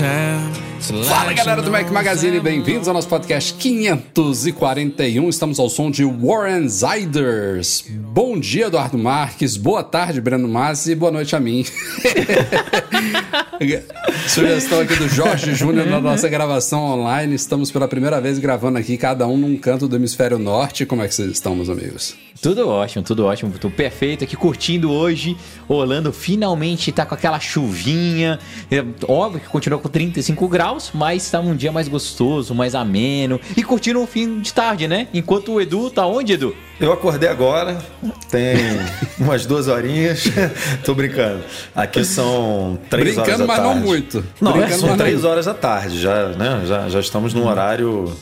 town. Fala galera do Mac Magazine, bem-vindos ao nosso podcast 541. Estamos ao som de Warren Ziders. Bom dia, Eduardo Marques. Boa tarde, Breno Massi. Boa noite a mim. Sugestão aqui do Jorge Júnior na nossa gravação online. Estamos pela primeira vez gravando aqui, cada um num canto do hemisfério norte. Como é que vocês estão, meus amigos? Tudo ótimo, tudo ótimo. Tô perfeito aqui curtindo hoje. Orlando finalmente tá com aquela chuvinha. É, óbvio que continua com 35 graus, mas tá um dia mais gostoso, mais ameno. E curtindo o fim de tarde, né? Enquanto o Edu tá onde, Edu? Eu acordei agora, tem umas duas horinhas. Tô brincando. Aqui são três Brincando, horas da mas tarde. não muito. Não, Brincando, são mas não três horas da tarde. Já, né, já, já estamos num horário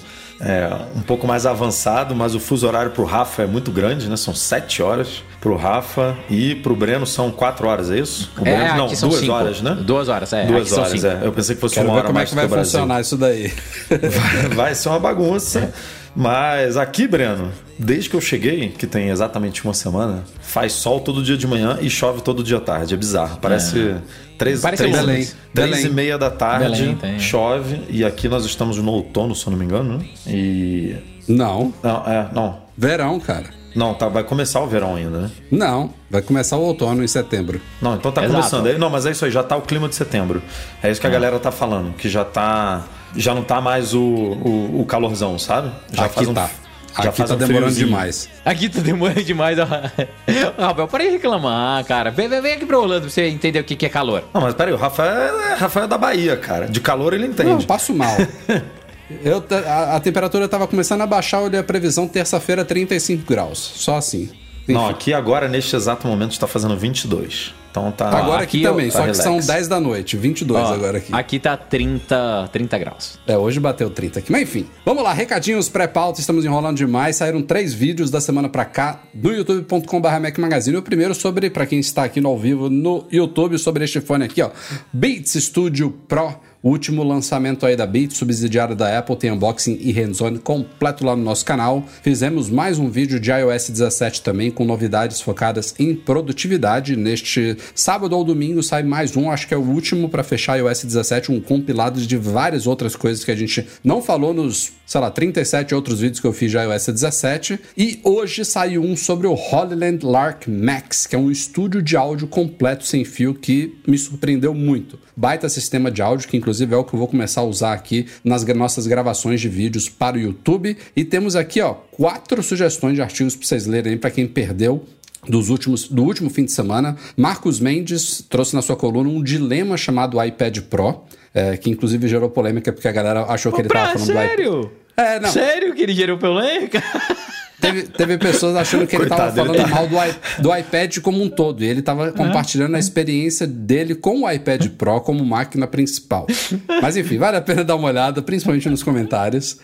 é, um pouco mais avançado, mas o fuso horário pro Rafa é muito grande, né? São sete horas pro Rafa e pro Breno são quatro horas, é isso? O Breno, não, duas cinco. horas, né? Duas horas, é. Duas horas, é. Eu pensei que fosse Quero uma ver hora como é mais que vai do Brasil. funcionar isso daí. Vai, vai ser uma bagunça. Mas aqui, Breno, desde que eu cheguei, que tem exatamente uma semana, faz sol todo dia de manhã e chove todo dia à tarde. É bizarro. Parece três, Parece três, Londres. três Belém. e meia da tarde, Belém, tem. chove. E aqui nós estamos no outono, se eu não me engano, né? E. Não. Não, é, não. Verão, cara. Não, tá, vai começar o verão ainda, né? Não. Vai começar o outono em setembro. Não, então tá Exato. começando. Aí- Não, mas é isso aí, já tá o clima de setembro. É isso que a galera tá falando, que já tá. Já não tá mais o, o, o calorzão, sabe? Já Aqui faz um, tá. Já Aqui faz tá um demorando friozinho. demais. Aqui tá demorando demais. Rafael, para de reclamar, cara. Vem, vem, vem aqui pra Orlando pra você entender o que que é calor. Não, mas peraí, o Rafael é, Rafael é da Bahia, cara. De calor ele Não, entende. passo mal. Eu, a, a temperatura tava começando a baixar, eu olhei a previsão terça-feira 35 graus. Só assim. Não, Enfim. aqui agora, neste exato momento, está fazendo 22. Então tá. Agora aqui, aqui eu- também, tá só que são relax. 10 da noite, 22 Ó, agora aqui. Aqui tá 30, 30 graus. É, hoje bateu 30 aqui. Mas enfim, vamos lá, recadinhos pré-pauta, estamos enrolando demais. Saíram três vídeos da semana pra cá no youtube.com.br Mac Magazine. O primeiro sobre, pra quem está aqui no ao vivo no YouTube, sobre este fone aqui, ó. Beats Studio Pro. O último lançamento aí da Beats, subsidiário da Apple, tem unboxing e hands-on completo lá no nosso canal. Fizemos mais um vídeo de iOS 17 também, com novidades focadas em produtividade. Neste sábado ou domingo sai mais um, acho que é o último para fechar iOS 17, um compilado de várias outras coisas que a gente não falou nos, sei lá, 37 outros vídeos que eu fiz de iOS 17. E hoje saiu um sobre o Hollyland Lark Max, que é um estúdio de áudio completo sem fio que me surpreendeu muito. Baita sistema de áudio, que inclusive é o que eu vou começar a usar aqui nas nossas gravações de vídeos para o YouTube. E temos aqui, ó, quatro sugestões de artigos para vocês lerem aí para quem perdeu dos últimos, do último fim de semana. Marcos Mendes trouxe na sua coluna um dilema chamado iPad Pro, é, que inclusive gerou polêmica porque a galera achou que ele estava falando do iPad. sério? É, não. Sério que ele gerou polêmica? Teve, teve pessoas achando que ele Coitado, estava ele falando tá- mal do, i- do iPad como um todo. E ele estava compartilhando a experiência dele com o iPad Pro como máquina principal. Mas enfim, vale a pena dar uma olhada, principalmente nos comentários.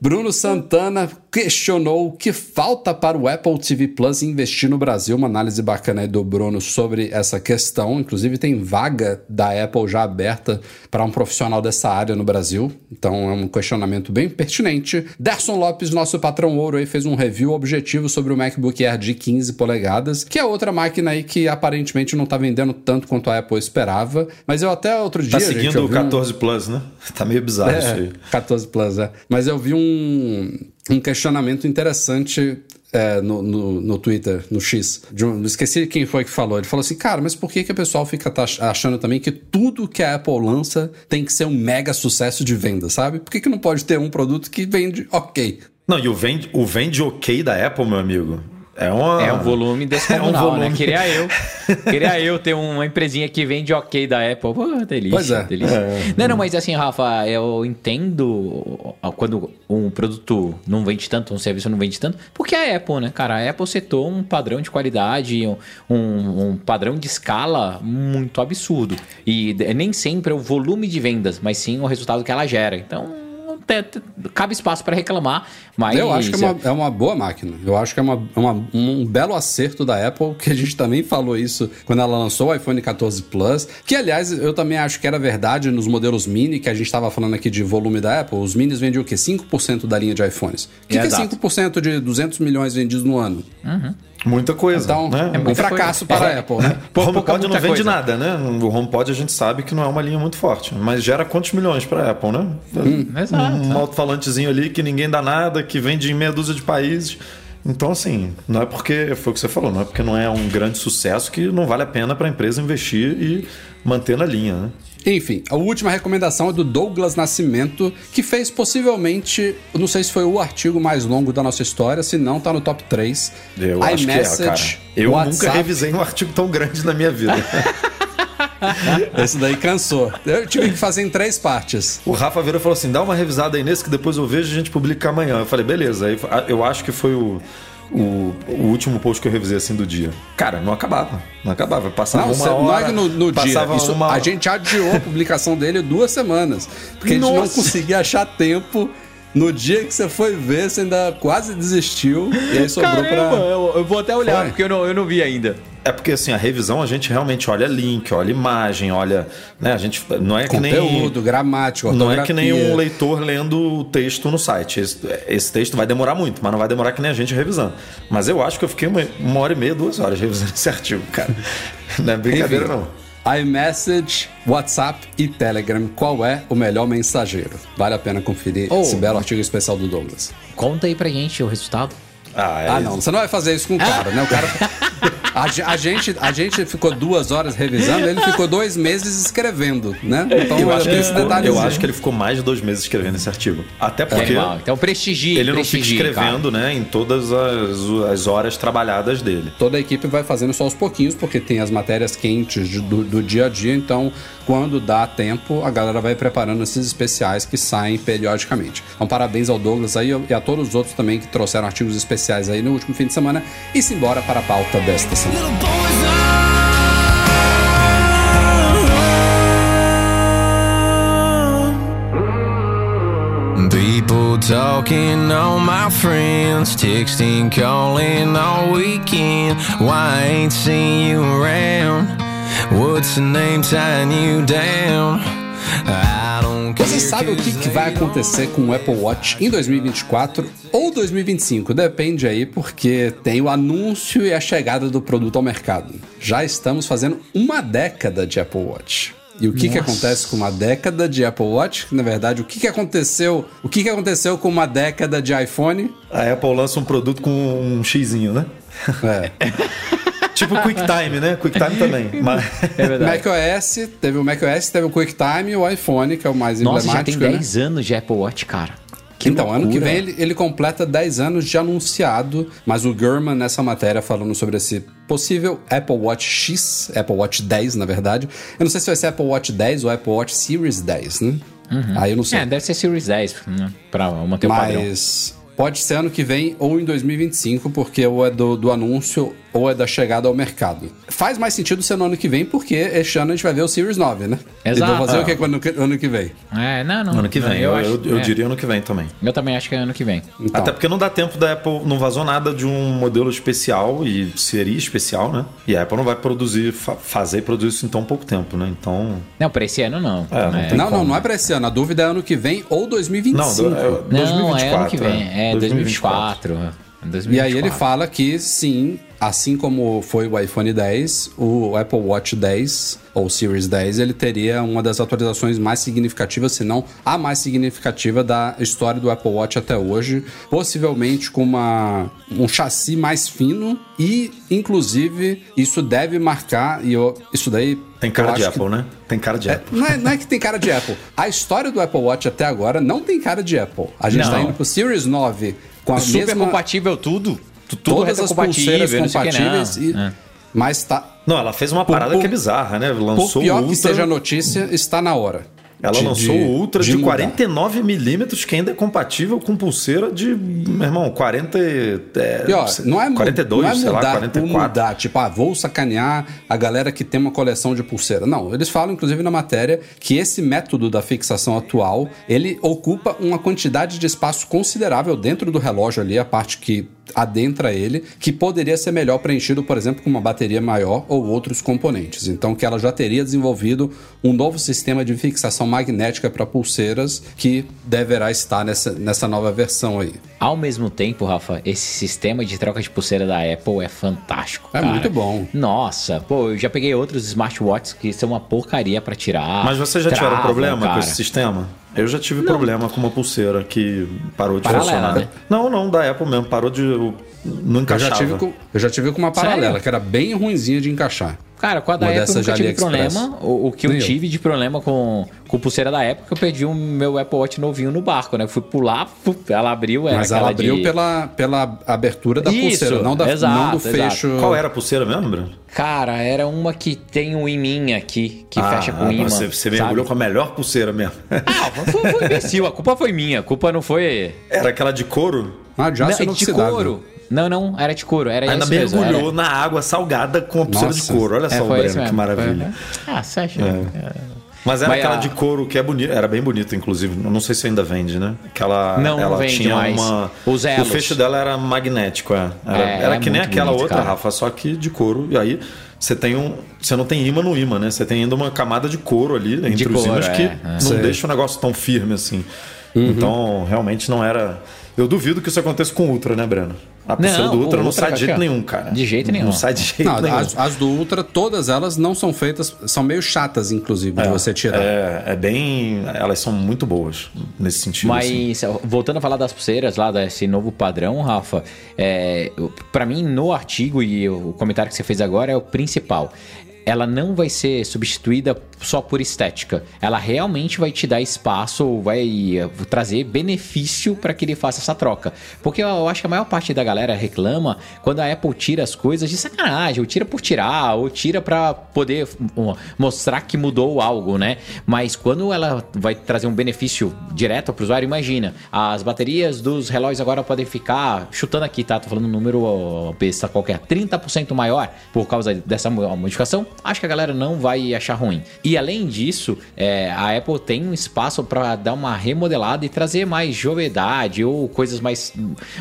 Bruno Santana questionou o que falta para o Apple TV Plus investir no Brasil. Uma análise bacana aí do Bruno sobre essa questão. Inclusive, tem vaga da Apple já aberta para um profissional dessa área no Brasil. Então, é um questionamento bem pertinente. Derson Lopes, nosso patrão ouro, aí, fez um review objetivo sobre o MacBook Air de 15 polegadas, que é outra máquina aí que aparentemente não está vendendo tanto quanto a Apple esperava. Mas eu até outro dia. Tá gente, seguindo eu o vi um- 14 Plus, né? Tá meio bizarro isso é, aí. 14 Plus, é. Mas eu vi um, um questionamento interessante é, no, no, no Twitter, no X. Um, esqueci quem foi que falou. Ele falou assim, cara, mas por que, que o pessoal fica tá achando também que tudo que a Apple lança tem que ser um mega sucesso de venda, sabe? Por que, que não pode ter um produto que vende ok? Não, e o vende, o vende ok da Apple, meu amigo, É, uma... É um volume descomunal, É um volume. né? Queria eu. Queria eu ter uma empresinha que vende ok da Apple. Pô, delícia. Pois é. delícia. Não, não, mas assim, Rafa, eu entendo quando um produto não vende tanto, um serviço não vende tanto, porque é a Apple, né, cara? A Apple setou um padrão de qualidade, um, um padrão de escala muito absurdo. E nem sempre é o volume de vendas, mas sim o resultado que ela gera. Então, cabe espaço para reclamar, mas... Eu acho que é uma, é uma boa máquina. Eu acho que é uma, é uma- um belo acerto da Apple, que a gente também falou isso quando ela lançou o iPhone 14 Plus. Que, aliás, eu também acho que era verdade nos modelos mini, que a gente estava falando aqui de volume da Apple. Os minis vendiam o quê? 5% da linha de iPhones. O que, que é Exato. 5% de 200 milhões vendidos no ano? Muita coisa. Então, né? é um fracasso coisa. para É. a Apple, né? O HomePod não vende coisa. nada, né? O HomePod a gente sabe que não é uma linha muito forte, mas gera quantos milhões para a Apple, né? Exato. Um alto-falantezinho ali que ninguém dá nada, que vende em meia dúzia de países. Então, assim, não é porque, foi o que você falou, não é porque não é um grande sucesso que não vale a pena para a empresa investir e manter na linha, né? Enfim, a última recomendação é do Douglas Nascimento, que fez possivelmente, não sei se foi o artigo mais longo da nossa história, se não, tá no top 3. Eu acho que é. Eu nunca revisei um artigo tão grande na minha vida. Esse daí cansou. Eu tive que fazer em três partes. O Rafa virou e falou assim: dá uma revisada aí nesse que depois eu vejo e a gente publica amanhã. Eu falei, beleza. Aí eu acho que foi o, o, o último post que eu revisei assim do dia. Cara, não acabava. Não acabava. Passava Não, uma hora. não é que no, no dia. passava Isso, uma... A gente adiou a publicação dele duas semanas. Porque a gente não Nossa. conseguia achar tempo. No dia que você foi ver, você ainda quase desistiu. E aí sobrou Caramba, pra. eu, eu vou até olhar, Foi. porque eu não, eu não vi ainda. É porque assim, a revisão a gente realmente olha link, olha imagem, olha. Né, a gente. Não é que nem. Conteúdo, gramática, Não é que nem um leitor lendo o texto no site. Esse, esse texto vai demorar muito, mas não vai demorar que nem a gente revisando. Mas eu acho que eu fiquei uma, uma hora e meia, duas horas revisando esse artigo, cara. Não é brincadeira, Enfim. não. iMessage, WhatsApp e Telegram. Qual é o melhor mensageiro? Vale a pena conferir Oh. esse belo artigo especial do Douglas. Conta aí pra gente o resultado. Ah, é Ah, não, você não vai fazer isso com o cara, né? O cara. A, a gente, a gente ficou duas horas revisando, ele ficou dois meses escrevendo, né? Então Eu acho, que ele esse ficou, detalhe. eu acho que ele ficou mais de dois meses escrevendo esse artigo. Até porque Animal. Então prestigie, ele não fica escrevendo né, em todas as, as horas trabalhadas dele. Toda a equipe vai fazendo só aos pouquinhos, porque tem as matérias quentes de- do, do dia a dia, então quando dá tempo, a galera vai preparando esses especiais que saem periodicamente. Então, parabéns ao Douglas aí e a todos os outros também que trouxeram artigos especiais aí no último fim de semana. E se embora para a pauta desta semana. People talking, all my friends texting, calling all weekend. Why I ain't seen you around? What's the name tying you down? I don't care. Você sabe o que, que vai acontecer com o Apple Watch em 2024 ou 2025? Depende aí, porque tem o anúncio e a chegada do produto ao mercado. Já estamos fazendo uma década de Apple Watch. E o que, que acontece com uma década de Apple Watch? Na verdade, o que, que aconteceu? O que, que aconteceu com uma década de iPhone? A Apple lança um produto com um xizinho, né? É. tipo QuickTime, né? QuickTime também. Mas... É verdade. macOS, teve o macOS, teve o QuickTime e o iPhone, que é o mais Nossa, já tem emblemático, né? 10 anos de Apple Watch, cara. Que então, ano que loucura. vem ele, ele completa 10 anos de anunciado, mas o Gurman nessa matéria falando sobre esse possível Apple Watch X, Apple Watch 10 na verdade. Eu não sei se vai ser Apple Watch 10 ou Apple Watch Series 10, né? Aí eu não sei. É, deve ser Series 10, né? Pra manter o padrão. mas pode ser ano que vem ou em 2025, porque ou é do, do anúncio ou é da chegada ao mercado. Faz mais sentido ser no ano que vem, porque este ano a gente vai ver o Series 9, né? Exato. E vão fazer Ah. o que ano, que- ano que vem? É, não, não. Ano que não, vem. Eu, acho- eu, eu é. diria ano que vem também. Eu também acho que é ano que vem. Então, Até porque não dá tempo da Apple, não vazou nada de um modelo especial e seria especial, né? E a Apple não vai produzir, fa- fazer e produzir isso em tão pouco tempo, né? Então. Não, pra esse ano não. É, não tem não, não, não é pra esse ano. A dúvida é ano que vem ou 2025. Não, é, 2024. Não, é ano que vem. É 2024. 2024. E aí ele fala que sim, assim como foi o iPhone 10, o Apple Watch 10 ou Series 10, ele teria uma das atualizações mais significativas, se não a mais significativa da história do Apple Watch até hoje, possivelmente com uma, um chassi mais fino e, inclusive, isso deve marcar, e eu, isso daí... Tem cara de acho que- Apple, né? Tem cara de É, Apple. não, é, não é que tem cara de Apple. A história do Apple Watch até agora não tem cara de Apple. A gente Não. tá indo pro Series 9 com a Super mesma... compatível tudo. tudo todas as pulseiras que, compatíveis. não. E, É. Mas tá. Não, ela fez uma parada por- que é bizarra, né? Lançou Por pior Ultra. que seja a notícia, está na hora. Ela de- lançou de- o Ultra de, mudar. 49 milímetros, que ainda é compatível com pulseira de, meu irmão, 40. É, E, ó, não é, mu- 42, não é sei lá, mudar 44. por mudar, tipo, ah, vou sacanear a galera que tem uma coleção de pulseira. Não, eles falam, inclusive, na matéria, que esse método da fixação atual, ele ocupa uma quantidade de espaço considerável dentro do relógio ali, a parte que adentra ele, que poderia ser melhor preenchido, por exemplo, com uma bateria maior ou outros componentes. Então, que ela já teria desenvolvido um novo sistema de fixação magnética para pulseiras que deverá estar nessa, nessa nova versão aí. Ao mesmo tempo, Rafa, esse sistema de troca de pulseira da Apple é fantástico. É cara. muito bom. Nossa, pô, eu já peguei outros smartwatches que são uma porcaria pra tirar. Mas vocês já tiveram problema cara. com esse sistema? Eu já tive problema com uma pulseira que parou de Paralela, funcionar. né? Não, não, da Apple mesmo, parou de. Não Eu encaixava. já, tive com, eu já tive com uma Sério? paralela, que era bem ruinzinha de encaixar. Cara, com a da Uma Apple eu nunca de tive problema. O, o que eu Nem eu. tive de problema com, com pulseira da que eu perdi o meu Apple Watch novinho no barco, né? Eu fui pular, ela abriu, era Mas ela abriu de... pela, pela abertura da Isso, pulseira, não, da, exato, não do exato. fecho. Qual era a pulseira mesmo, Bruno? Cara, era uma que tem um imã aqui, que Ah, fecha com imã. Você, você mergulhou com a melhor pulseira mesmo. Ah, foi, foi imbecil, a culpa foi minha, a culpa não foi... Era aquela de couro? Ah, de aço não, de inoxidável. couro. Não, não, era de couro, era Ainda isso mesmo, mergulhou era- na água salgada com a pulseira Nossa. de couro. Olha É, só o isso Breno, que maravilha. foi- Ah, você acha? Mas era Mas aquela a- de couro que é bonita, era bem bonita, inclusive. Eu Não sei se ainda vende, né? Aquela, Não, não ela vende tinha mais. uma. Os o elos. fecho dela era magnético, é. Era, É, era é que nem aquela bonito, outra, cara. Rafa, só que de couro. E aí você tem um. Você não tem imã no imã, né? Você tem ainda uma camada de couro ali entre os couro, ímãs é, que é. não Sei. deixa o negócio tão firme assim. Uhum. Então, realmente não era. Eu duvido que isso aconteça com o Ultra, né, Breno? A pulseira Não, do Ultra o não Ultra, sai de jeito nenhum, cara. De jeito nenhum. Não sai de jeito Não, nenhum. as, as do Ultra, todas elas não são feitas, são meio chatas, inclusive, de você tirar. É, é bem. Elas são muito boas nesse sentido. assim. Mas, voltando a falar das pulseiras lá, desse novo padrão, Rafa, é, para mim, no artigo e o comentário que você fez agora é o principal. Ela não vai ser substituída só por estética. Ela realmente vai te dar espaço, vai eh, trazer benefício para que ele faça essa troca. Porque eu acho que a maior parte da galera reclama quando a Apple tira as coisas de sacanagem, ou tira por tirar, ou tira para poder mostrar que mudou algo, né? Mas quando ela vai trazer um benefício direto para o usuário, imagina, as baterias dos relógios agora podem ficar, chutando aqui, tá? Tô falando um número besta qualquer, 30% maior por causa dessa mo- modificação, acho que a galera não vai achar ruim. E além disso, é, a Apple tem um espaço para dar uma remodelada e trazer mais joviedade ou coisas mais,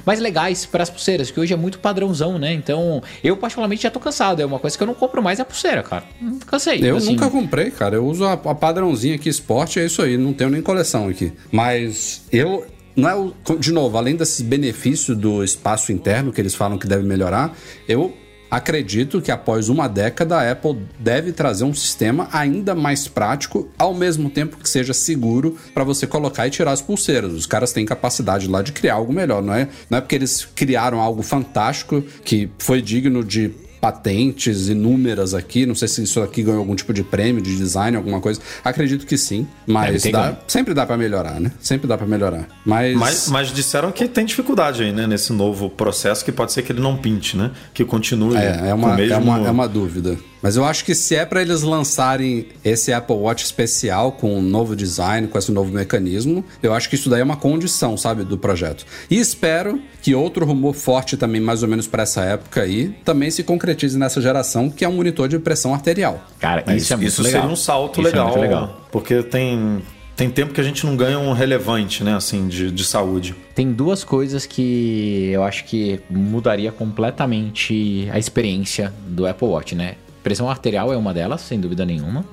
mais legais para as pulseiras, que hoje é muito padrãozão, né? Então, eu particularmente já tô cansado. É uma coisa que eu não compro mais é a pulseira, cara. Cansei. Eu assim. nunca comprei, cara. Eu uso a, a padrãozinha aqui, esporte, é isso aí. Não tenho nem coleção aqui. Mas eu. Não é de novo, além desses benefícios do espaço interno que eles falam que deve melhorar, eu acredito que após uma década a Apple deve trazer um sistema ainda mais prático, ao mesmo tempo que seja seguro para você colocar e tirar as pulseiras. Os caras têm capacidade lá de criar algo melhor, não é? Não é porque eles criaram algo fantástico que foi digno de patentes inúmeras aqui. Não sei se isso aqui ganhou algum tipo de prêmio de design, alguma coisa. Acredito que sim, mas ter dá- sempre dá pra melhorar, né? Sempre dá pra melhorar. Mas, Mas, mas disseram que tem dificuldade aí, né? Nesse novo processo, que pode ser que ele não pinte, né? Que continue é, é, uma, o mesmo... é, uma, é uma dúvida. Mas eu acho que se é pra eles lançarem esse Apple Watch especial com um novo design, com esse novo mecanismo, eu acho que isso daí é uma condição, sabe, do projeto. E espero que outro rumor forte também, mais ou menos pra essa época aí, também se concretize nessa geração, que é um monitor de pressão arterial. Cara, É, isso, é muito isso legal. seria um salto Isso é legal, muito legal. Porque tem, tem tempo que a gente não ganha um relevante, né? Assim, de, de saúde. Tem duas coisas que eu acho que mudaria completamente a experiência do Apple Watch, né? Pressão arterial é uma delas, sem dúvida nenhuma.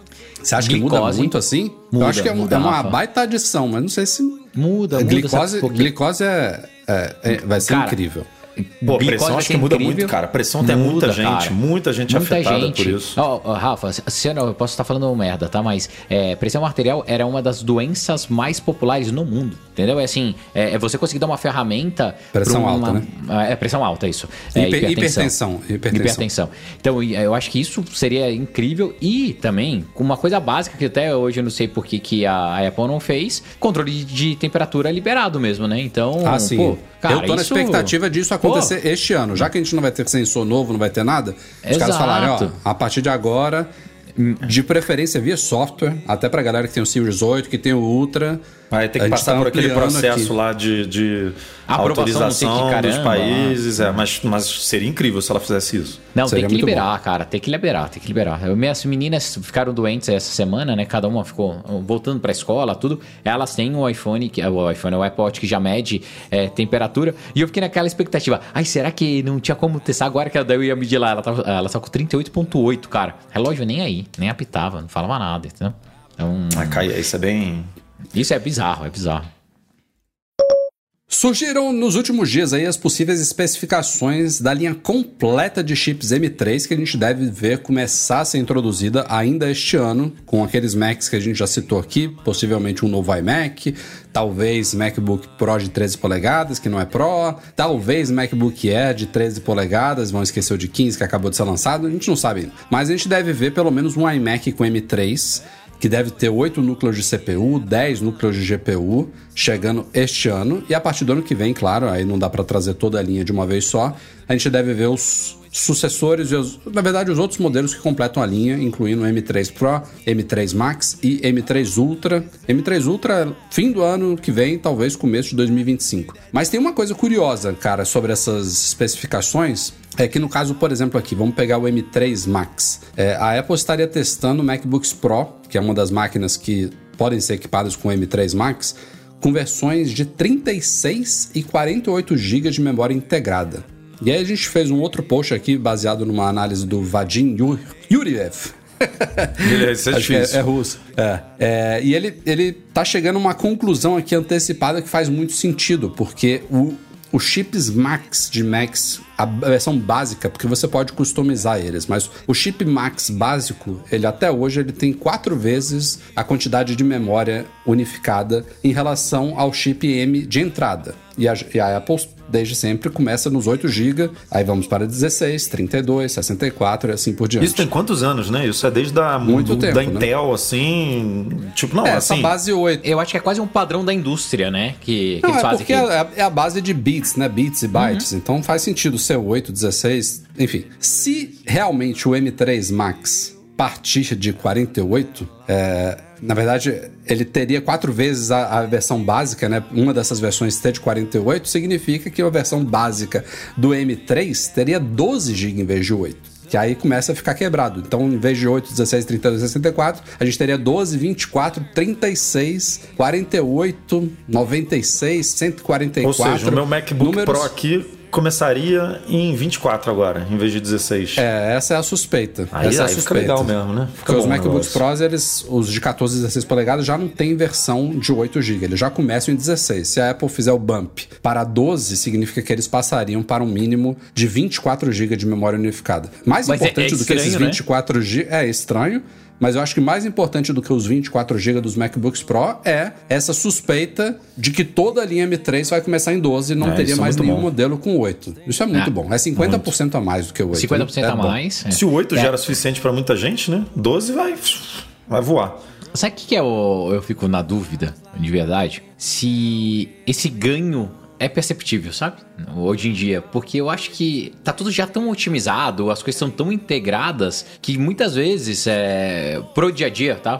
Você acha que muda Glicose. muito assim? Muda, eu acho que é, muda, é uma baita adição, mas não sei se. Muda, muda. glicose glicose é, é- é- vai ser Cara, incrível. Pô, Glicose pressão vai acho que muda incrível. muito, cara. Pressão tem muita Muda, gente, cara. muita gente afetada por isso. Ó, ó, Rafa, se- eu, não, eu posso estar falando merda, tá? Mas é, pressão arterial era uma das doenças mais populares no mundo, entendeu? É assim, é, é você conseguir dar uma ferramenta... Pressão pra alta, né? É, pressão alta, isso. É, Hiper- hipertensão, hipertensão. Hipertensão. Então, eu acho que isso seria incrível e também, com uma coisa básica que até hoje eu não sei por que, que a Apple não fez, controle de, de temperatura liberado mesmo, né? Então, Ah, sim. pô, cara, eu tô na isso- expectativa disso acontecer este ano. Já que a gente não vai ter sensor novo, não vai ter nada, os caras Exato. falarem, ó, a partir de agora, de preferência via software, até pra galera que tem o Series 8, que tem o Ultra. Vai ter a que passar tá por aquele processo aqui. lá de, de autorização dos caramba, países. É, mas, mas seria incrível se ela fizesse isso. Não, Seria tem que liberar, cara. Tem que liberar, tem que liberar. Eu, minhas meninas ficaram doentes essa semana, né? Cada uma ficou voltando pra escola, tudo. Elas têm o iPhone, que, o iPhone, o iPod que já mede é, temperatura. E eu fiquei naquela expectativa. Ai, será que não tinha como testar agora que eu ia medir lá? Ela tava, ela tava com 38,8, cara. Relógio nem aí, nem apitava, não falava nada, entendeu? Então, Ah, cai, isso é bem. Isso é bizarro, é bizarro. Surgiram nos últimos dias aí as possíveis especificações da linha completa de chips M3 que a gente deve ver começar a ser introduzida ainda este ano, com aqueles Macs que a gente já citou aqui, possivelmente um novo iMac, talvez MacBook Pro de 13 polegadas, que não é Pro, talvez MacBook Air de 13 polegadas, vão esquecer o de 15 que acabou de ser lançado, a gente não sabe ainda. Mas a gente deve ver pelo menos um iMac com M3 que deve ter 8 núcleos de CPU, 10 núcleos de GPU, chegando este ano. E a partir do ano que vem, claro, aí não dá para trazer toda a linha de uma vez só, a gente deve ver os sucessores e, os, na verdade, os outros modelos que completam a linha, incluindo o M3 Pro, M3 Max e M3 Ultra. M3 Ultra, fim do ano que vem, talvez começo de 2025. Mas tem uma coisa curiosa, cara, sobre essas especificações. É que no caso, por exemplo, aqui, vamos pegar o M3 Max. É, a Apple estaria testando MacBooks Pro, que é uma das máquinas que podem ser equipadas com o M3 Max, com versões de 36 e 48 GB de memória integrada. E aí a gente fez um outro post aqui baseado numa análise do Vadim Yur- Yuriev. Ele- Isso é é, é russo. É. É, e ele, ele tá chegando a uma conclusão aqui antecipada que faz muito sentido, porque o, os chips Max de Max, a versão básica, porque você pode customizar eles, mas o chip Max básico, ele até hoje ele tem quatro vezes a quantidade de memória unificada em relação ao chip M de entrada. E a, e a Apple, desde sempre, começa nos 8 GB, aí vamos para 16, 32, 64 e assim por diante. Isso tem quantos anos, né? Isso é desde a, Muito do- tempo, da né? Intel, assim. Tipo, não, é, essa assim. base 8. Eu acho que é quase um padrão da indústria, né? Que, que Não, eles é fazem porque aqui. é, a- é a base de bits, né? Bits e bytes. Uhum. Então faz sentido ser 8, 16, enfim. Se realmente o M3 Max partir de 48, é, na verdade, ele teria quatro vezes a, a versão básica, né? Uma dessas versões ter de 48 significa que a versão básica do M3 teria 12 GB em vez de 8. Que aí começa a ficar quebrado. Então, em vez de 8, 16, 32, 64, a gente teria 12, 24, 36, 48, 96, 144. Ou seja, o meu MacBook números- Pro aqui começaria em 24 agora, em vez de 16. É, essa é a suspeita. Aí, essa é a aí fica suspeita. legal mesmo, né? Fica Porque os MacBooks. Pros, eles, os de 14 e 16 polegadas já não tem versão de 8 GB, eles já começam em 16. Se a Apple fizer o bump para 12, significa que eles passariam para um mínimo de 24 GB de memória unificada. Mais Mas é- importante é do que esses estranho, né? 24 GB é estranho. Mas eu acho que mais importante do que os 24 GB dos MacBooks Pro é essa suspeita de que toda a linha M3 vai começar em 12 e não É, teria é mais muito nenhum bom. modelo com 8. Isso é muito É. bom. É 50% a mais do que o 8. 50% né? a É bom. mais. é. Se o 8 É. já era suficiente pra muita gente, né? 12 vai, vai voar. Sabe o que, que é o, eu fico na dúvida, de verdade? Se esse ganho é perceptível, sabe? Hoje em dia. Porque eu acho que tá tudo já tão otimizado, as coisas estão tão integradas, que muitas vezes, é, pro dia a dia, tá?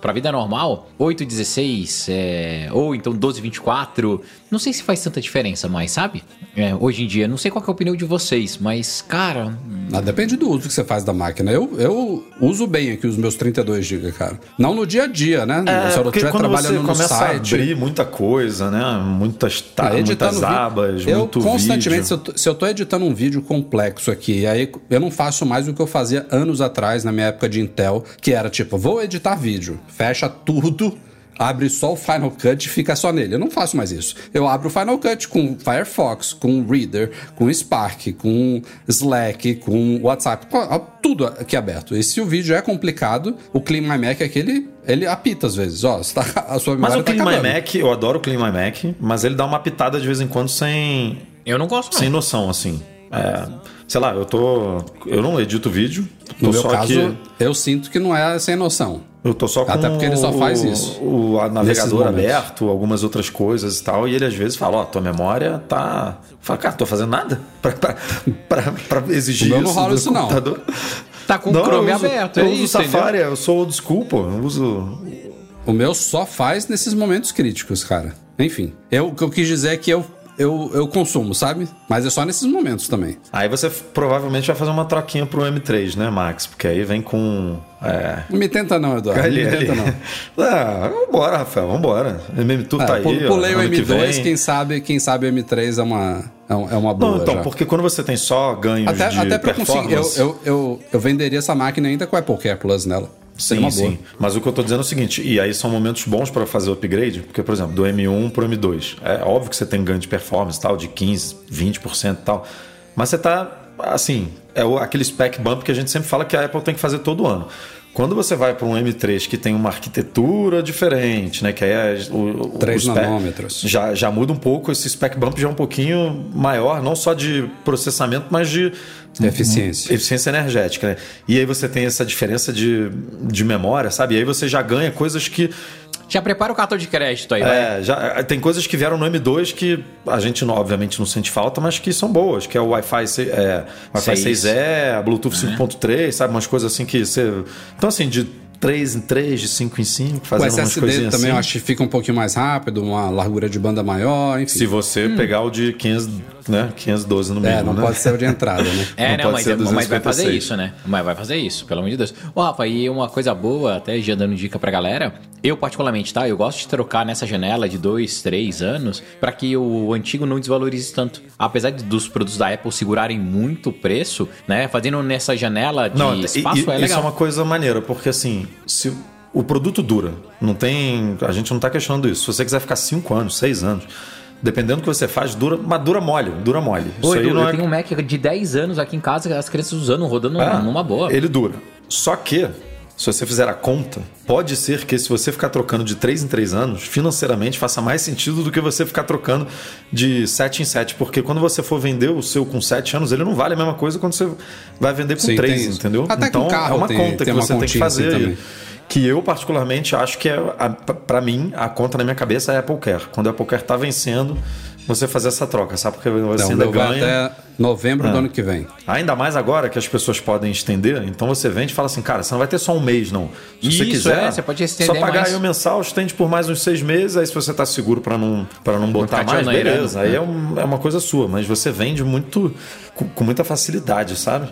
Pra vida normal, 8 e 16, é, ou então 12 e 24, não sei se faz tanta diferença mais, sabe? É, hoje em dia, não sei qual que é a opinião de vocês, mas, cara, Ah, depende do uso que você faz da máquina. Eu, eu uso bem aqui os meus 32 GB, cara. Não no dia a dia, né? É, Se eu porque estiver quando você trabalhando no começa site. a abrir muita coisa, né? Muitas, Tá, tá, muitas abas, eu muito constantemente, vídeo. se eu, se eu tô editando um vídeo complexo aqui, e aí eu não faço mais o que eu fazia anos atrás, na minha época de Intel, que era tipo, vou editar vídeo, fecha tudo, abre só o Final Cut e fica só nele. Eu não faço mais isso. Eu abro o Final Cut com Firefox, com Reader, com Spark, com Slack, com WhatsApp, com tudo aqui aberto. E se o vídeo é complicado, o Clean My Mac é aquele, ele apita às vezes. Ó, você tá- a sua Mas memória o tá Clean My acabando. Mac, eu adoro o Clean My Mac, mas ele dá uma pitada de vez em quando sem, eu não gosto não. sem noção, assim. É, sei lá, eu tô. Eu não edito vídeo. Tô No meu só caso, aqui. eu sinto que não é sem noção. Eu tô só com Até porque ele só faz o, isso. O navegador aberto, algumas outras coisas e tal. E ele às vezes fala, ó, tua memória tá. Fala, cara, tô fazendo nada pra, pra, pra, pra exigir O não isso rola do isso, não. computador. Tá com o Não, Chrome eu uso, aberto, eu é uso isso, entendeu? Safari, eu sou old school, pô. Eu uso. O meu só faz nesses momentos críticos, cara. Enfim, eu, o que eu quis dizer é que eu, eu, eu consumo, sabe? Mas é só nesses momentos também. Aí você provavelmente vai fazer uma troquinha pro M3, né, Max? Porque aí vem com. É, Não me tenta não, Eduardo. Não me tenta não. ah, vambora, Rafael, vambora. MM Tour É, tá aí. pu- pulei o ano que M2, vem. quem sabe, quem sabe o M3 é uma, é é uma boa Não, então, já. porque quando você tem só ganhos Até, de até pra conseguir, eu, performance... eu, eu, eu venderia essa máquina ainda com o Apple Care Plus nela. Seria Sim, sim. Mas o que eu tô dizendo é o seguinte, e aí são momentos bons para fazer o upgrade, porque, por exemplo, do M1 pro M2, é óbvio que você tem ganho de performance tal, de 15, 20% e tal, mas você tá, assim, é o- aquele spec bump que a gente sempre fala que a Apple tem que fazer todo ano. Quando você vai para um M3 que tem uma arquitetura diferente, né? Que aí é o, Três o nanômetros. Já, já muda um pouco, esse spec bump já é um pouquinho maior, não só de processamento, mas de Eficiência. eficiência energética, né? E aí você tem essa diferença de, de memória, sabe? E aí você já ganha coisas que. Já prepara o cartão de crédito aí, vai. É, já, tem coisas que vieram no M2 que a gente não- obviamente não sente falta, mas que são boas, que é o Wi-Fi é, Wi-Fi Seis. 6E, Bluetooth 5.3, sabe? Umas coisas assim que você. Então, assim, de 3 em 3, de 5 em 5, O fazendo umas SSD coisinhas também assim. eu acho que fica um pouquinho mais rápido, uma largura de banda maior, enfim. Se você pegar o de 500, né? 512 no mínimo, é, não né? pode ser o de entrada, né? É, Não não, pode mas, ser é- mas vai 256. fazer isso, né? Mas vai fazer isso, pelo amor de Deus. Ô, Rafa, e uma coisa boa, até já dando dica pra galera, eu particularmente, tá? Eu gosto de trocar nessa janela de dois, três anos pra que o antigo não desvalorize tanto. Apesar de- dos produtos da Apple segurarem muito o preço, né? Fazendo nessa janela de Não, espaço e- é isso legal. é uma coisa maneira, porque assim, se o produto dura, não tem. A gente não tá questionando isso. Se você quiser ficar 5 anos, 6 anos, dependendo do que você faz, dura, mas dura mole, dura mole. Pô, isso Edu, eu é. tenho um Mac de 10 anos aqui em casa, as crianças usando, rodando Ah, numa boa. Ele dura. Só que, se você fizer a conta, pode ser que se você ficar trocando de 3 em 3 anos, financeiramente faça mais sentido do que você ficar trocando de 7 em 7. Porque quando você for vender o seu com 7 anos, ele não vale a mesma coisa quando você vai vender com Sim, 3, tem isso. entendeu? Até com então carro é uma tem- conta tem que uma você tem que assim fazer. também. que eu, particularmente, acho que é, a- pra mim, a conta na minha cabeça é a Apple Care. Quando a Apple Care tá vencendo, você fazer essa troca, sabe? Porque você Então, o ainda ganha. até novembro do ano que vem. Ainda mais agora que as pessoas podem estender, então você vende e fala assim, cara, você não vai ter só um mês, não. Se você Isso, quiser, é, você pode estender só pagar mais. aí o mensal, estende por mais uns seis meses, aí se você tá seguro para não, pra não botar ficar mais, beleza. né? Aí é, um- é uma coisa sua, mas você vende muito com, com muita facilidade, sabe?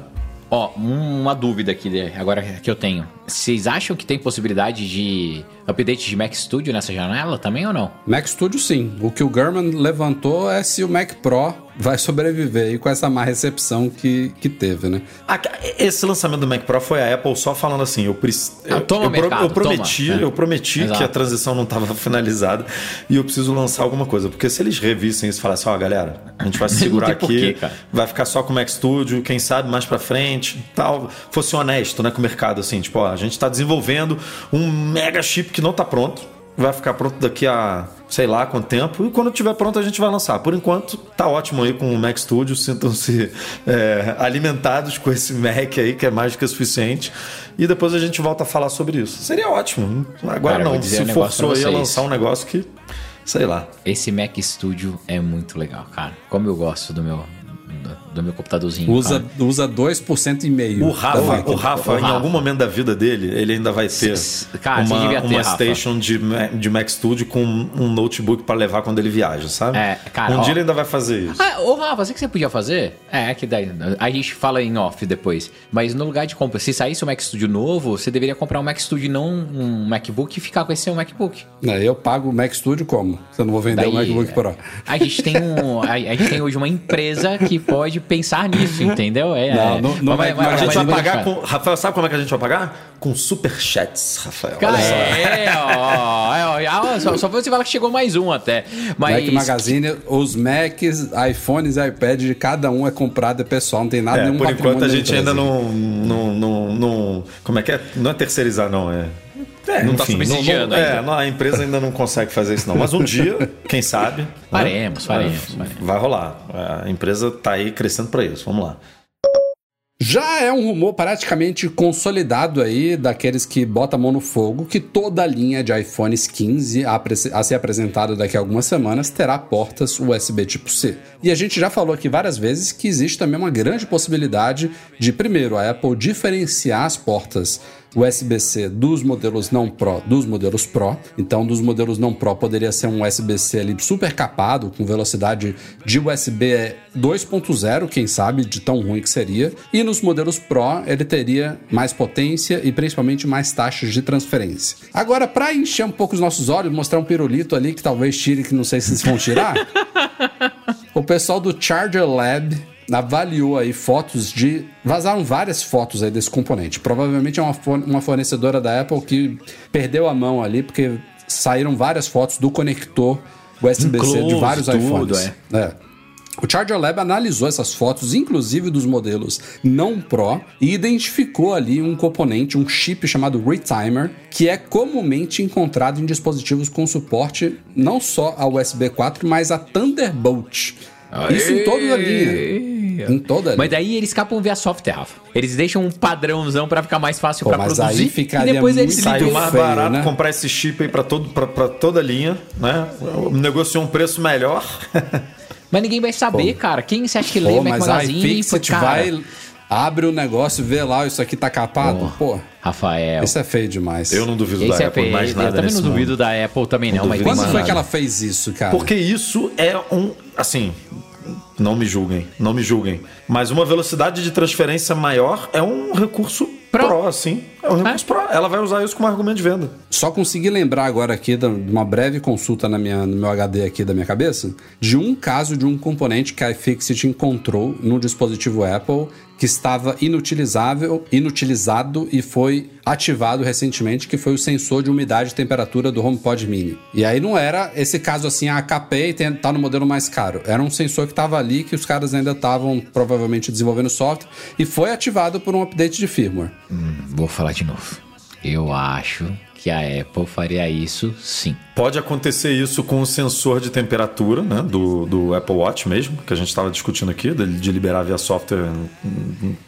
Ó, um- uma dúvida aqui né, agora que eu tenho. Vocês acham que tem possibilidade de update de Mac Studio nessa janela também ou não? Mac Studio sim. O que o Gurman levantou é se o Mac Pro vai sobreviver aí com essa má recepção que, que teve, né? Ah, Esse lançamento do Mac Pro foi a Apple só falando assim, eu, preci- Ah, eu, toma, eu, pro- mercado, eu prometi, toma. É. eu prometi Exato. que a transição não estava finalizada e eu preciso lançar alguma coisa, porque se eles revissem isso e falassem, ó, galera, a gente vai se segurar aqui, porquê, vai ficar só com o Mac Studio, quem sabe mais pra frente, tal, fosse honesto, né, com o mercado assim, tipo, ó, a gente tá desenvolvendo um mega chip que não tá pronto, vai ficar pronto daqui a sei lá quanto tempo, e quando tiver pronto a gente vai lançar. Por enquanto, tá ótimo aí com o Mac Studio, sintam-se é, alimentados com esse Mac aí, que é mais do que o suficiente, e depois a gente volta a falar sobre isso. Seria ótimo. Agora Cara, não, se um forçou aí a lançar um negócio que, sei lá. Esse Mac Studio é muito legal, cara. Como eu gosto do meu, do, meu computadorzinho. Usa, cara. usa 2% e meio. O Rafa, máquina. o Rafa, O em Rafa. algum momento da vida dele, ele ainda vai ter S- cara, uma, ter, uma Rafa. station de, de Mac Studio com um notebook para levar quando ele viaja, sabe? É, cara, um ó. dia ele ainda vai fazer isso. Ah, ô Rafa, sabe o que você podia fazer? É, que daí a gente fala em off depois. Mas no lugar de compra, se saísse um Mac Studio novo, você deveria comprar um Mac Studio, não um MacBook, e ficar com esse seu MacBook. Não, eu pago o Mac Studio como? Se eu não vou vender o Daí, MacBook Pro. A gente tem um, a, a gente tem hoje uma empresa que pode pensar nisso, entendeu? É, Não, no- no Mas Mac- a gente vai pagar com. Rafael, sabe como é que a gente vai pagar? Com superchats, Rafael. Cara, Olha só. é, ó, é, ó, só, só pra você falar que chegou mais um até. Mas Mac Magazine, os Macs, iPhones e iPad de cada um é comprado é pessoal, não tem nada É, nenhum por enquanto a gente da ainda não, não, não, não- Como é que é? Não é terceirizar, não. É. É, Não tá subsidiando não, ainda. É, não, a empresa ainda não consegue fazer isso, não. Mas um dia, quem sabe. né? Faremos, faremos, faremos. Vai rolar. A empresa tá aí crescendo para isso. Vamos lá. Já é um rumor praticamente consolidado aí daqueles que botam a mão no fogo que toda a linha de iPhones 15 a, a ser apresentada daqui a algumas semanas terá portas USB tipo C. E a gente já falou aqui várias vezes que existe também uma grande possibilidade de, primeiro, a Apple diferenciar as portas USB-C dos modelos não Pro dos modelos Pro. Então, dos modelos não Pro poderia ser um USB-C ali super capado, com velocidade de USB 2.0, quem sabe, de tão ruim que seria. E nos modelos Pro ele teria mais potência e principalmente mais taxas de transferência. Agora, para encher um pouco os nossos olhos, mostrar um pirulito ali que talvez tire, que não sei se vocês vão tirar. o pessoal do Charger Lab avaliou aí fotos de. Vazaram várias fotos aí desse componente. Provavelmente é uma, uma fornecedora da Apple que perdeu a mão ali, porque saíram várias fotos do conector USB-C de vários tudo, iPhones. É. é. O Charger Lab analisou essas fotos, inclusive dos modelos não Pro, e identificou ali um componente, um chip chamado Retimer, que é comumente encontrado em dispositivos com suporte não só a USB 4, mas a Thunderbolt. Aê! Isso em toda a linha. Em toda Mas daí eles escapam via software, Rafa. Eles deixam um padrãozão para ficar mais fácil para produzir. Aí ficaria e depois eles saiu mais feio, barato né? comprar esse chip aí para todo para toda a linha, né? Negociou um preço melhor. mas ninguém vai saber, Pô. cara. Quem você acha que lê Pô, Mac Magazine? Fixit vai abre o negócio, vê lá, isso aqui tá capado. Pô, Rafael. Isso é feio demais. Eu não duvido Esse da é Apple feio. mais nada Eu também não duvido da Apple também não, não mas quando foi nada. que ela fez isso, cara? Porque isso é um, assim, não me julguem, não me julguem. Mas uma velocidade de transferência maior é um recurso Pro, Pro sim. É um recurso é? Pro. Ela vai usar isso como argumento de venda. Só consegui lembrar agora aqui de uma breve consulta na minha, no meu HD aqui da minha cabeça de um caso de um componente que a iFixit encontrou no dispositivo Apple que estava inutilizável, inutilizado e foi ativado recentemente, que foi o sensor de umidade e temperatura do HomePod Mini. E aí não era esse caso assim, a capei e tá no modelo mais caro. Era um sensor que estava ali, que os caras ainda estavam provavelmente desenvolvendo software e foi ativado por um update de firmware. Hum, vou falar de novo. Eu acho que a Apple faria isso sim. Pode acontecer isso com o sensor de temperatura né, do, do Apple Watch mesmo, que a gente estava discutindo aqui, de, de, liberar via software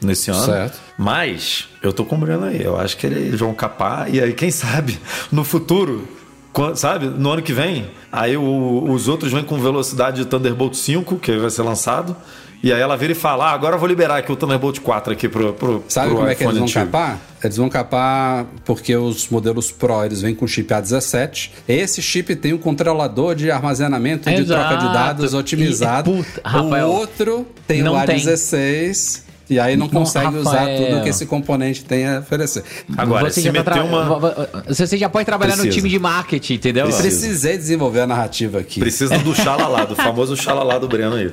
nesse ano. Certo. Mas eu tô com o Breno aí. Eu acho que eles vão capar e aí, quem sabe, no futuro sabe? No ano que vem, aí o, os outros vêm com velocidade de Thunderbolt 5, que vai ser lançado, e aí ela vira e fala: ah, agora eu vou liberar aqui o Thunderbolt 4 aqui pro, pro Sabe pro como é que eles vão antigo. capar? Eles vão capar porque os modelos Pro eles vêm com chip A17. Esse chip tem um controlador de armazenamento Exato. de troca de dados otimizado. E, puta, Rafael, o outro tem o A16. Tem. E aí não consegue usar tudo que esse componente tem a oferecer. Agora, você se meter tá uma... Você já pode trabalhar Precisa. no time de marketing, entendeu? Precisei desenvolver a narrativa aqui. Precisa do xalalá, do famoso xalalá do Breno aí.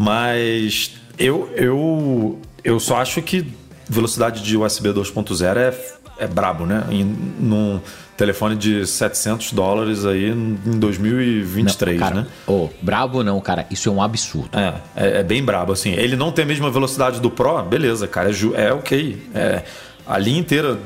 Mas eu, eu, eu só acho que velocidade de USB 2.0 é, é brabo, né? Em, num telefone de 700 dólares aí em 2023, não, cara, né? Oh, brabo não, cara. Isso é um absurdo. É, é, é, bem brabo, assim. Ele não tem a mesma velocidade do Pro, beleza, cara. É, é ok. É, a linha inteira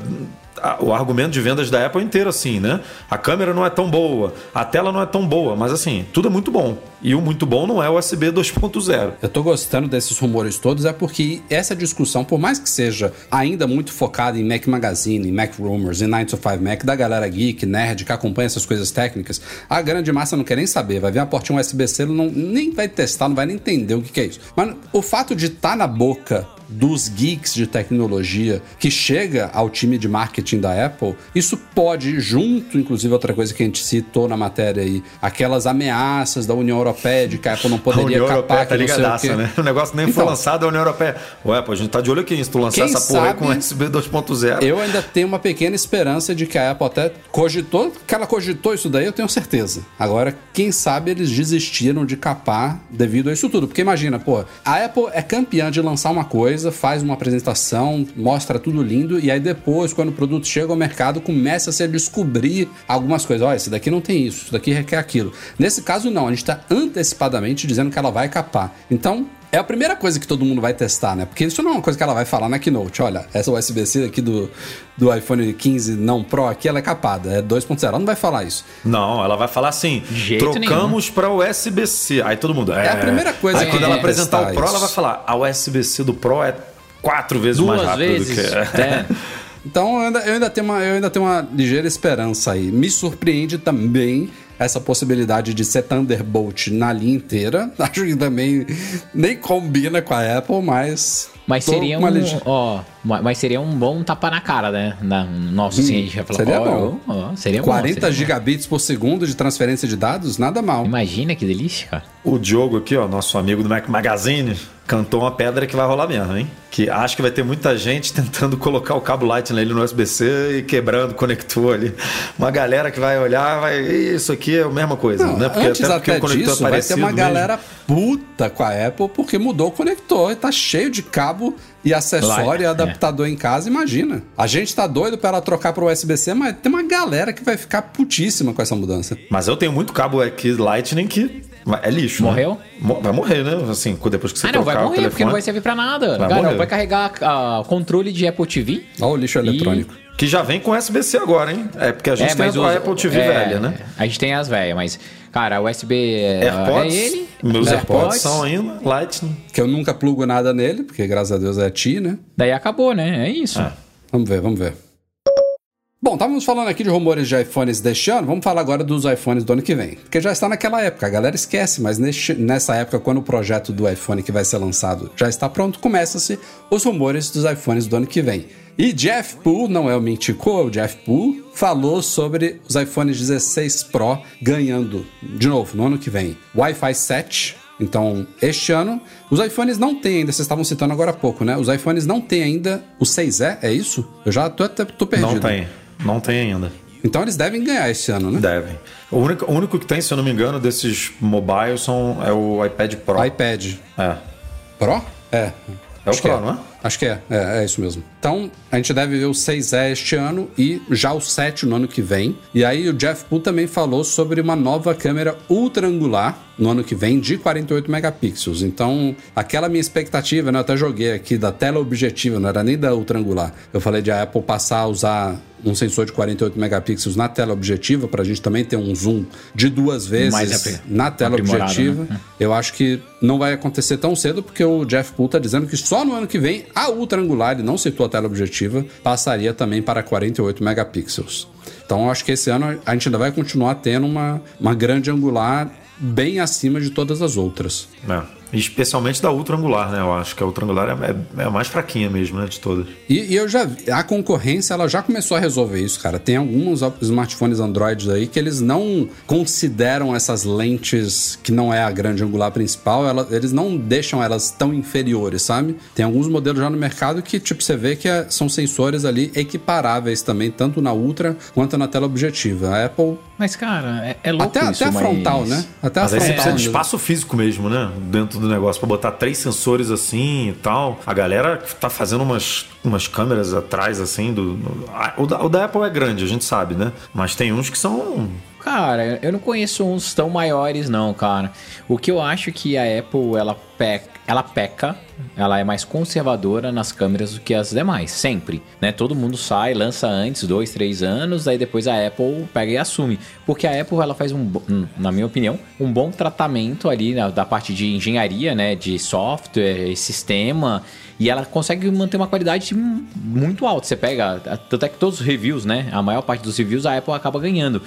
o argumento de vendas da Apple é inteiro assim, né? A câmera não é tão boa, a tela não é tão boa, mas assim, tudo é muito bom. E o muito bom não é o USB 2.0. Eu tô gostando desses rumores todos é porque essa discussão, por mais que seja ainda muito focada em Mac Magazine, Mac Rumors, em 9 to 5 Mac, da galera geek, nerd, que acompanha essas coisas técnicas, a grande massa não quer nem saber. Vai ver a portinha USB-C, não, nem vai testar, não vai nem entender o que, que é isso. Mas o fato de estar tá na boca dos geeks de tecnologia que chega ao time de marketing da Apple, isso pode, junto, inclusive, outra coisa que a gente citou na matéria aí, aquelas ameaças da União Europeia de que a Apple não poderia capar Europeia tá ligadaça, o né? O negócio nem então, foi lançado a União Europeia. O Apple, a gente tá de olho aqui, se tu lançar essa porra sabe, com USB 2.0. Eu ainda tenho uma pequena esperança de que a Apple até cogitou, que ela cogitou isso daí, eu tenho certeza. Agora, quem sabe eles desistiram de capar devido a isso tudo. Porque imagina, pô, a Apple é campeã de lançar uma coisa faz uma apresentação, mostra tudo lindo, e aí depois, quando o produto chega ao mercado, começa a se descobrir algumas coisas. Olha, esse daqui não tem isso, isso daqui requer aquilo. Nesse caso, não, a gente está antecipadamente dizendo que ela vai capar. Então, é a primeira coisa que todo mundo vai testar, né? Porque isso não é uma coisa que ela vai falar na Keynote. Olha, essa USB-C aqui do, do iPhone 15 não Pro aqui, ela é capada, é 2.0. Ela não vai falar isso. Não, ela vai falar assim, trocamos para USB-C. Aí todo mundo... É, é a primeira coisa Aí quando ela apresentar o Pro, isso. ela vai falar, a USB-C do Pro é quatro vezes mais Duas rápido vezes. do que. É. Então eu ainda, eu ainda tenho uma, eu ainda tenho uma ligeira esperança aí. Me surpreende também essa possibilidade de ser Thunderbolt na linha inteira. Acho que também nem combina com a Apple, mas. Mas seria um, ó, ma- mas seria um bom tapa na cara, né? Na, nossa, assim, a gente vai falar, seria ó, bom. ó, ó, seria bom. 40 seria bom. gigabits por segundo de transferência de dados, nada mal. Imagina que delícia, cara. O Diogo aqui, ó, nosso amigo do Mac Magazine, cantou uma pedra que vai rolar mesmo, hein? Que acho que vai ter muita gente tentando colocar o cabo Lightning ali no USB-C e quebrando o conector ali. Uma galera que vai olhar, vai, isso aqui é a mesma coisa, Não, né? antes até o disso, vai ter uma mesmo. galera puta com a Apple porque mudou o conector e tá cheio de cabo e acessório Lá, e é. adaptador em casa, imagina. A gente tá doido pra ela trocar pro USB-C, mas tem uma galera que vai ficar putíssima com essa mudança. Mas eu tenho muito cabo aqui Lightning que é lixo. né? Morreu? Mo- Vai morrer, né? Assim, depois que você Ah, não, vai morrer, telefone. porque não vai servir pra nada. Vai Cara, morrer. vai carregar o controle de Apple TV. Olha o lixo eletrônico. Que já vem com USB-C agora, hein? É porque a gente tem mas a os- Apple TV é, velha, né? A gente tem as velhas, mas, cara, o USB é, AirPods, é ele. meus os AirPods são ainda Lightning. Que eu nunca plugo nada nele, porque graças a Deus é Ti, né? Daí acabou, né? É isso. É. Vamos ver, vamos ver. Bom, estávamos falando aqui de rumores de iPhones deste ano, vamos falar agora dos iPhones do ano que vem. Porque já está naquela época, a galera esquece, mas neste- nessa época, quando o projeto do iPhone que vai ser lançado já está pronto, começa-se os rumores dos iPhones do ano que vem. E Jeff Poole, não é o Mintico, é o Jeff Poole, falou sobre os iPhones 16 Pro ganhando, de novo, no ano que vem, Wi-Fi 7, então, este ano, os iPhones não têm ainda, vocês estavam citando agora há pouco, né? Os iPhones não têm ainda o 6E, é isso? Eu já tô, tô perdido. Não tem. Não tem ainda. Então eles devem ganhar esse ano, né? Devem. O único, o único que tem, se eu não me engano, desses mobiles são, é o iPad Pro. iPad É. Pro? É. É o Acho que Pro, não é? Acho que é. é, é isso mesmo. Então, a gente deve ver o 6E este ano e já o 7 no ano que vem. E aí o Jeff Poole também falou sobre uma nova câmera ultra angular no ano que vem de 48 megapixels. Então, aquela minha expectativa, né? Eu até joguei aqui da tela objetiva, não era nem da ultra angular. Eu falei de a Apple passar a usar um sensor de 48 megapixels na tela objetiva para a gente também ter um zoom de duas vezes na tela aprimorado, objetiva. né? Eu acho que não vai acontecer tão cedo, porque o Jeff Poole tá dizendo que só no ano que vem a ultra angular, ele não citou a tela objetiva, passaria também para 48 megapixels. Então acho que esse ano a gente ainda vai continuar tendo uma, uma grande angular bem acima de todas as outras. É. Especialmente da ultra angular, né? Eu acho que a ultra angular é, é- é a mais fraquinha mesmo, né? De todas. E, e eu já a concorrência ela já começou a resolver isso, cara. Tem alguns smartphones Android aí que eles não consideram essas lentes que não é a grande angular principal, ela- eles não deixam elas tão inferiores, sabe? Tem alguns modelos já no mercado que, tipo, você vê que é- são sensores ali equiparáveis também, tanto na ultra quanto na tela objetiva. A Apple, Mas, cara, é, é louco até, isso, até a mas- frontal, né? Até a Mas aí você frontal. precisa de espaço físico mesmo, né? Dentro do negócio, pra botar três sensores assim e tal. A galera tá fazendo umas, umas câmeras atrás, assim, do. o, da, o da Apple é grande, a gente sabe, né? Mas tem uns que são. Cara, eu não conheço uns tão maiores não, cara. O que eu acho que a Apple ela peca, ela peca, ela é mais conservadora nas câmeras do que as demais, sempre, né? Todo mundo sai, lança antes dois, três anos, aí depois a Apple pega e assume, porque a Apple ela faz um, na minha opinião, um bom tratamento ali na- da parte de engenharia, né? De software, e sistema. E ela consegue manter uma qualidade muito alta. Você pega, tanto é que todos os reviews, né? A maior parte dos reviews a Apple acaba ganhando.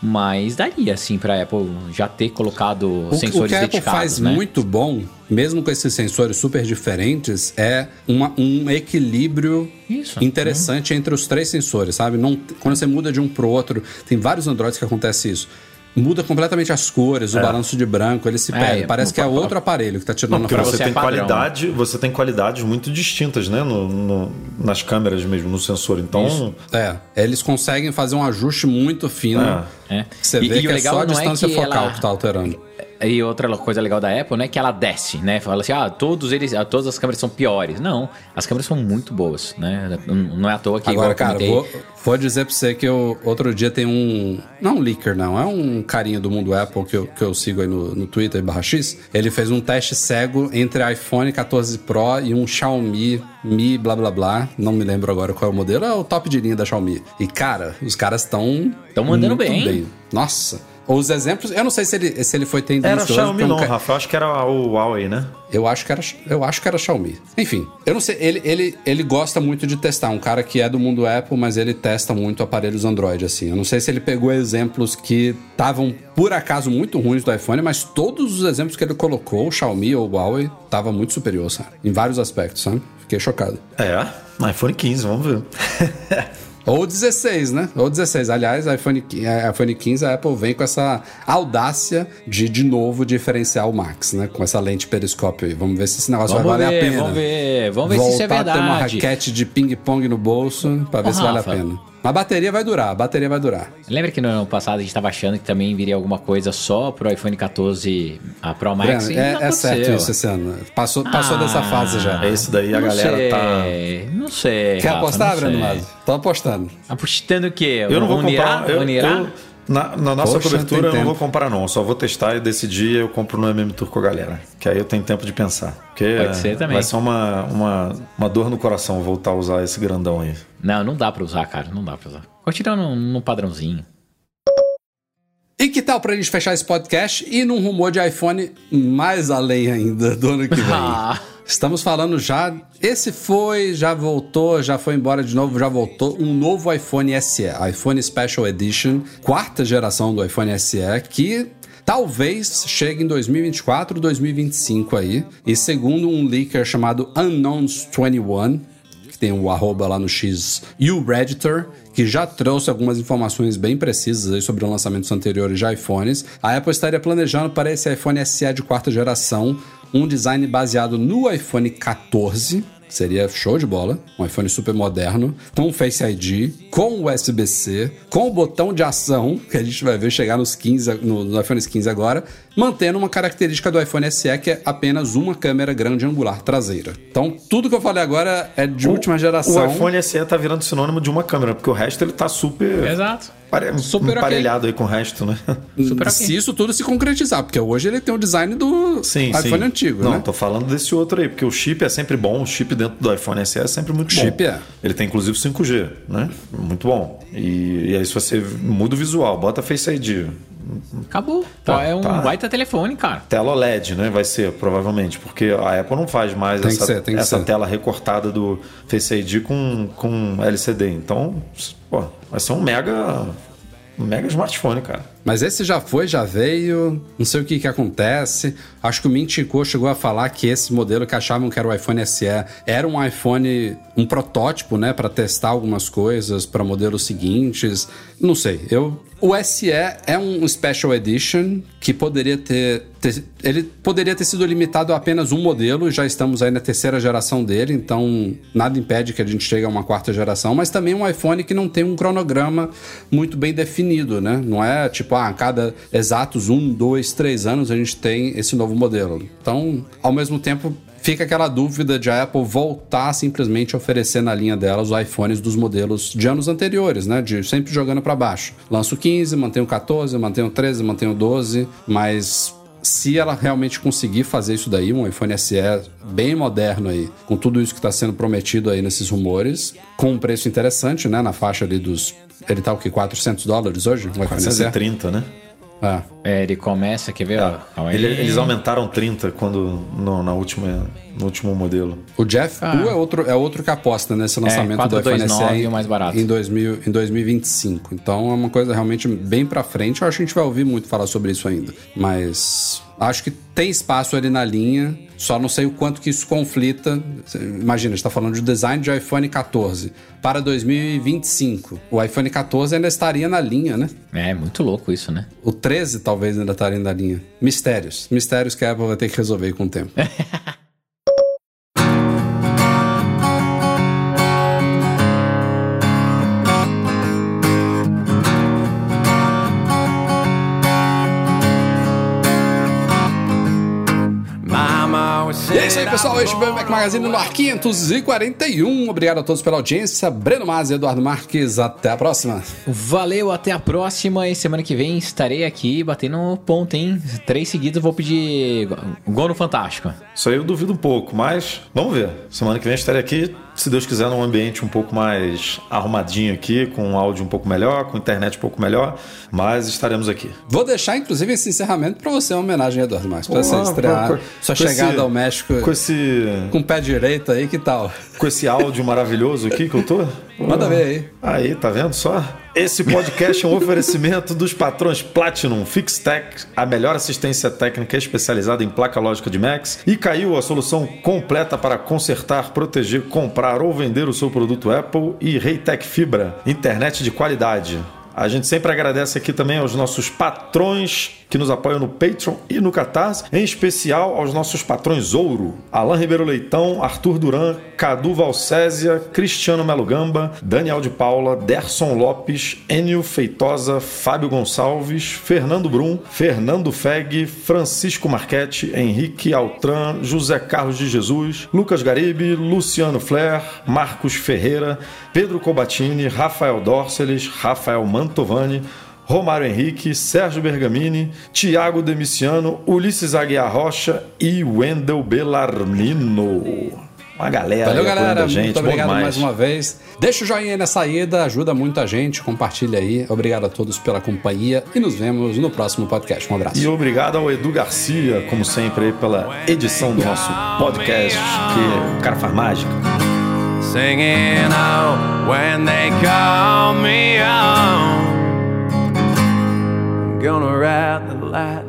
Mas daria, assim, pra Apple já ter colocado O, sensores o que a Apple dedicados, faz né? muito bom, mesmo com esses sensores super diferentes, é uma- um equilíbrio Isso, interessante entre os três sensores, sabe? Não, quando você muda de um pro outro, tem vários Androids que acontece isso. Muda completamente as cores, o balanço de branco, ele se É, perde. é, Parece que é pra- outro aparelho que tá tirando a Porque pra foto. você, você é tem padrão, qualidade, você tem qualidades muito distintas, né? No, no- nas câmeras mesmo, no sensor. Então. É, eles conseguem fazer um ajuste muito fino. É. Você E- vê e que o é legal só a não é distância que focal ela- que tá alterando. E outra coisa legal da Apple, né, que ela desce, né? Fala assim, ah, todos eles, ah, todas as câmeras são piores. Não, as câmeras são muito boas, né? Não é à toa que Agora, cara, vou, vou dizer pra você que eu, outro dia tem um. Não um leaker, não. É um carinha do mundo Apple que eu, que eu sigo aí no, no Twitter barra X. Ele fez um teste cego entre iPhone 14 Pro e um Xiaomi Mi blá blá blá. Não me lembro agora qual é o modelo. É o top de linha da Xiaomi. E, cara, os caras estão. Tão mandando muito bem. Nossa. Os exemplos, eu não sei se ele, se ele foi Era tendencioso. Xiaomi então, não, ca- Rafa. Eu acho que era o Huawei, né? Eu acho que era, eu acho que era Xiaomi. Enfim, eu não sei. Ele, ele, ele gosta muito de testar. Um cara que é do mundo Apple, mas ele testa muito aparelhos Android, assim. Eu não sei se ele pegou exemplos que estavam, por acaso, muito ruins do iPhone, mas todos os exemplos que ele colocou, o Xiaomi ou o Huawei, tava muito superior, sabe? Em vários aspectos, sabe? Fiquei chocado. É, iPhone 15, vamos ver. Ou 16, né? Ou 16. Aliás, iPhone, é, iPhone 15, a Apple vem com essa audácia de, de novo, diferenciar o Max, né? Com essa lente periscópio aí. Vamos ver se esse negócio Vamos vai valer ver, a pena. vamos ver. Vamos ver se Voltar isso é a ter uma verdade. raquete de ping-pong no bolso pra ver Ô, se vale a Rafa. A bateria vai durar, a bateria vai durar. Lembra que no ano passado a gente tava achando que também viria alguma coisa só pro iPhone 14 a Pro Max? Breno, e é, não é certo isso esse ano. Passou, passou dessa fase já. É esse daí, a não galera sei, tá. Não sei. Quer Rafa, apostar, não Breno. Mazo? Tô apostando. Apostando o quê? Eu não vou Unirá? comprar. Eu, Unirá? eu- na, na nossa Poxa, cobertura tem eu não vou comprar, não. Só vou testar e decidir eu compro no MM Tour com a galera. Que aí eu tenho tempo de pensar. Porque Pode ser também. vai ser uma, uma, uma dor no coração voltar a usar esse grandão aí. Não, não dá pra usar, cara. Não dá pra usar. Continua no, no padrãozinho. E que tal pra gente fechar esse podcast e num rumor de iPhone mais além ainda do ano que vem? Ah. Estamos falando já. Esse foi, já voltou, já foi embora de novo, já voltou. Um novo iPhone SE, iPhone Special Edition, quarta geração do iPhone SE, que talvez chegue em 2024, 2025 aí. E segundo um leaker chamado Unknowns21, que tem o arroba lá no X, e o Redditor, que já trouxe algumas informações bem precisas sobre lançamentos anteriores de iPhones. A Apple estaria planejando para esse iPhone SE de quarta geração um design baseado no iPhone 14. Seria show de bola, um iPhone super moderno, com Face ID, com USB-C, com o botão de ação, que a gente vai ver chegar nos 15, no, no iPhone 15 agora, mantendo uma característica do iPhone SE que é apenas uma câmera grande angular traseira. Então, tudo que eu falei agora é de última geração. O iPhone SE tá virando sinônimo de uma câmera, porque o resto ele tá super. Exato. pare- Super emparelhado aí com o resto, né? Super. Se isso tudo se concretizar, porque hoje ele tem o design do Sim, iPhone sim. antigo, Não, né? tô falando desse outro aí, porque o chip é sempre bom, o chip dentro do iPhone SE é sempre muito bom. Chip é. Ele tem inclusive 5G, né? Muito bom. E, e aí se você muda o visual, bota Face ID, Acabou. Tá, é um tá. baita telefone, cara. tela OLED, né? Vai ser, provavelmente, porque a Apple não faz mais Tem essa, ser, essa tela recortada do Face ID com, com LCD. Então, pô, vai ser um mega, um mega smartphone, cara. Mas esse já foi, já veio, não sei o que que acontece. Acho que o Mintico chegou a falar que esse modelo que achavam que era o iPhone SE era um iPhone, um protótipo, né, para testar algumas coisas para modelos seguintes. Não sei, eu o SE é um Special Edition que poderia ter, ter- ele poderia ter sido limitado a apenas um modelo, já estamos aí na terceira geração dele, então nada impede que a gente chegue a uma quarta geração, mas também um iPhone que não tem um cronograma muito bem definido, né? Não é tipo, ah, a cada exatos um, dois, três anos a gente tem esse novo modelo. Então, ao mesmo tempo, fica aquela dúvida de a Apple voltar a simplesmente oferecer na linha dela os iPhones dos modelos de anos anteriores, né? De sempre jogando para baixo. Lança o 15, mantém o 14, mantém o 13, mantém o 12, mas se ela realmente conseguir fazer isso daí, um iPhone SE bem moderno aí, com tudo isso que está sendo prometido aí nesses rumores, com um preço interessante, né? Na faixa ali dos. Ele tá o que? 400 dólares hoje? Um iPhone SE? 430, né? É. É, ele começa, quer ver? ó? Aí. Ele- eles aumentaram 30 quando no, na última, no último modelo. O Jeff Ah. Pu é outro, é outro que aposta nesse lançamento do iPhone 429 SE o mais barato. em, 2000, em 2025. Então é uma coisa realmente bem pra frente. Eu acho que a gente vai ouvir muito falar sobre isso ainda. Mas acho que tem espaço ali na linha. Só não sei o quanto que isso conflita. Imagina, a gente tá falando de design de iPhone 14 para 2025. O iPhone 14 ainda estaria na linha, né? É, muito louco isso, né? O 13 talvez ainda estaria na linha. Mistérios. Mistérios que a Apple vai ter que resolver com o tempo. pessoal. Este foi o Mac Magazine no ar 541. Obrigado a todos pela audiência. Breno Mas e Eduardo Marques. Até a próxima. Valeu, até a próxima. E semana que vem estarei aqui batendo ponto, hein? Três seguidos eu vou pedir gol no Fantástico. Isso aí eu duvido um pouco, mas vamos ver. Semana que vem estarei aqui se Deus quiser, num ambiente um pouco mais arrumadinho aqui, com um áudio um pouco melhor, com internet um pouco melhor, mas estaremos aqui. Vou deixar, inclusive, esse encerramento para você, uma homenagem a Eduardo Marques, para você estrear com- sua chegada esse- ao México Com esse, com o pé direito aí, que tal? com esse áudio maravilhoso aqui que eu tô. Manda ver aí. Aí, tá vendo só? Esse podcast é um oferecimento dos patrões Platinum Fixtech, a melhor assistência técnica especializada em placa lógica de Macs, e caiu a solução completa para consertar, proteger, comprar ou vender o seu produto Apple e Reitec Fibra, internet de qualidade. A gente sempre agradece aqui também aos nossos patrões que nos apoiam no Patreon e no Catarse, em especial aos nossos patrões Ouro, Alain Ribeiro Leitão, Arthur Duran, Cadu Valcésia, Cristiano Melo Gamba, Daniel de Paula, Derson Lopes, Enio Feitosa, Fábio Gonçalves, Fernando Brum, Fernando Feg, Francisco Marchetti, Henrique Altran, José Carlos de Jesus, Lucas Garibe, Luciano Flair, Marcos Ferreira, Pedro Cobatini, Rafael Dorceles, Rafael Mantovani, Romário Henrique, Sérgio Bergamini, Tiago Demiciano, Ulisses Aguiar Rocha e Wendel Belarmino. Uma galera Valeu, galera. a gente. Muito bom obrigado demais. mais uma vez. Deixa o joinha aí na saída, ajuda muito a gente. Compartilha aí. Obrigado a todos pela companhia e nos vemos no próximo podcast. Um abraço. E obrigado ao Edu Garcia, como sempre, aí, pela edição do nosso podcast, que o cara faz mágica. singing oh when they call me on. Gonna ride the light